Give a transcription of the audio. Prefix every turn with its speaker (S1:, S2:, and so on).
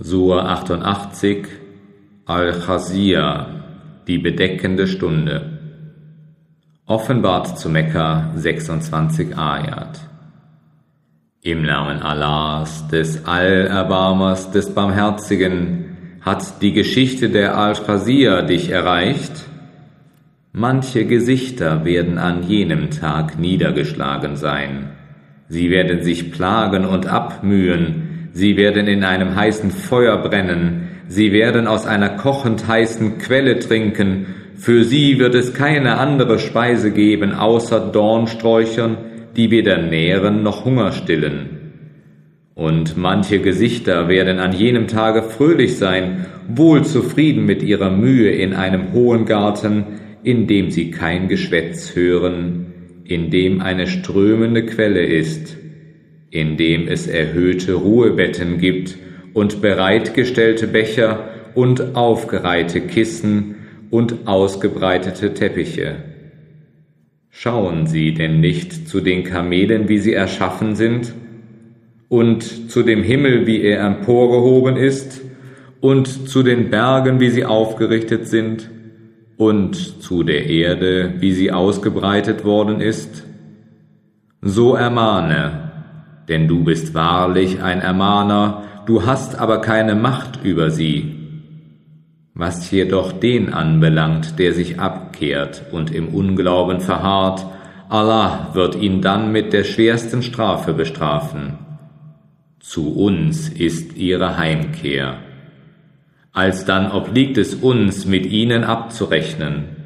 S1: Sur 88 Al-Khazir, die bedeckende Stunde. Offenbart zu Mekka 26 Ayat. Im Namen Allahs, des Allerbarmers, des Barmherzigen, hat die Geschichte der Al-Khazir dich erreicht? Manche Gesichter werden an jenem Tag niedergeschlagen sein. Sie werden sich plagen und abmühen, sie werden in einem heißen Feuer brennen, sie werden aus einer kochend heißen Quelle trinken, für sie wird es keine andere Speise geben außer Dornsträuchern, die weder nähren noch Hunger stillen. Und manche Gesichter werden an jenem Tage fröhlich sein, wohl zufrieden mit ihrer Mühe in einem hohen Garten, in dem sie kein Geschwätz hören, in dem eine strömende Quelle ist, in dem es erhöhte Ruhebetten gibt und bereitgestellte Becher und aufgereihte Kissen und ausgebreitete Teppiche. Schauen Sie denn nicht zu den Kamelen, wie sie erschaffen sind, und zu dem Himmel, wie er emporgehoben ist, und zu den Bergen, wie sie aufgerichtet sind, und zu der Erde, wie sie ausgebreitet worden ist? So ermahne, denn du bist wahrlich ein Ermahner, du hast aber keine Macht über sie. Was jedoch den anbelangt, der sich abkehrt und im Unglauben verharrt, Allah wird ihn dann mit der schwersten Strafe bestrafen. Zu uns ist ihre Heimkehr. Alsdann obliegt es uns, mit ihnen abzurechnen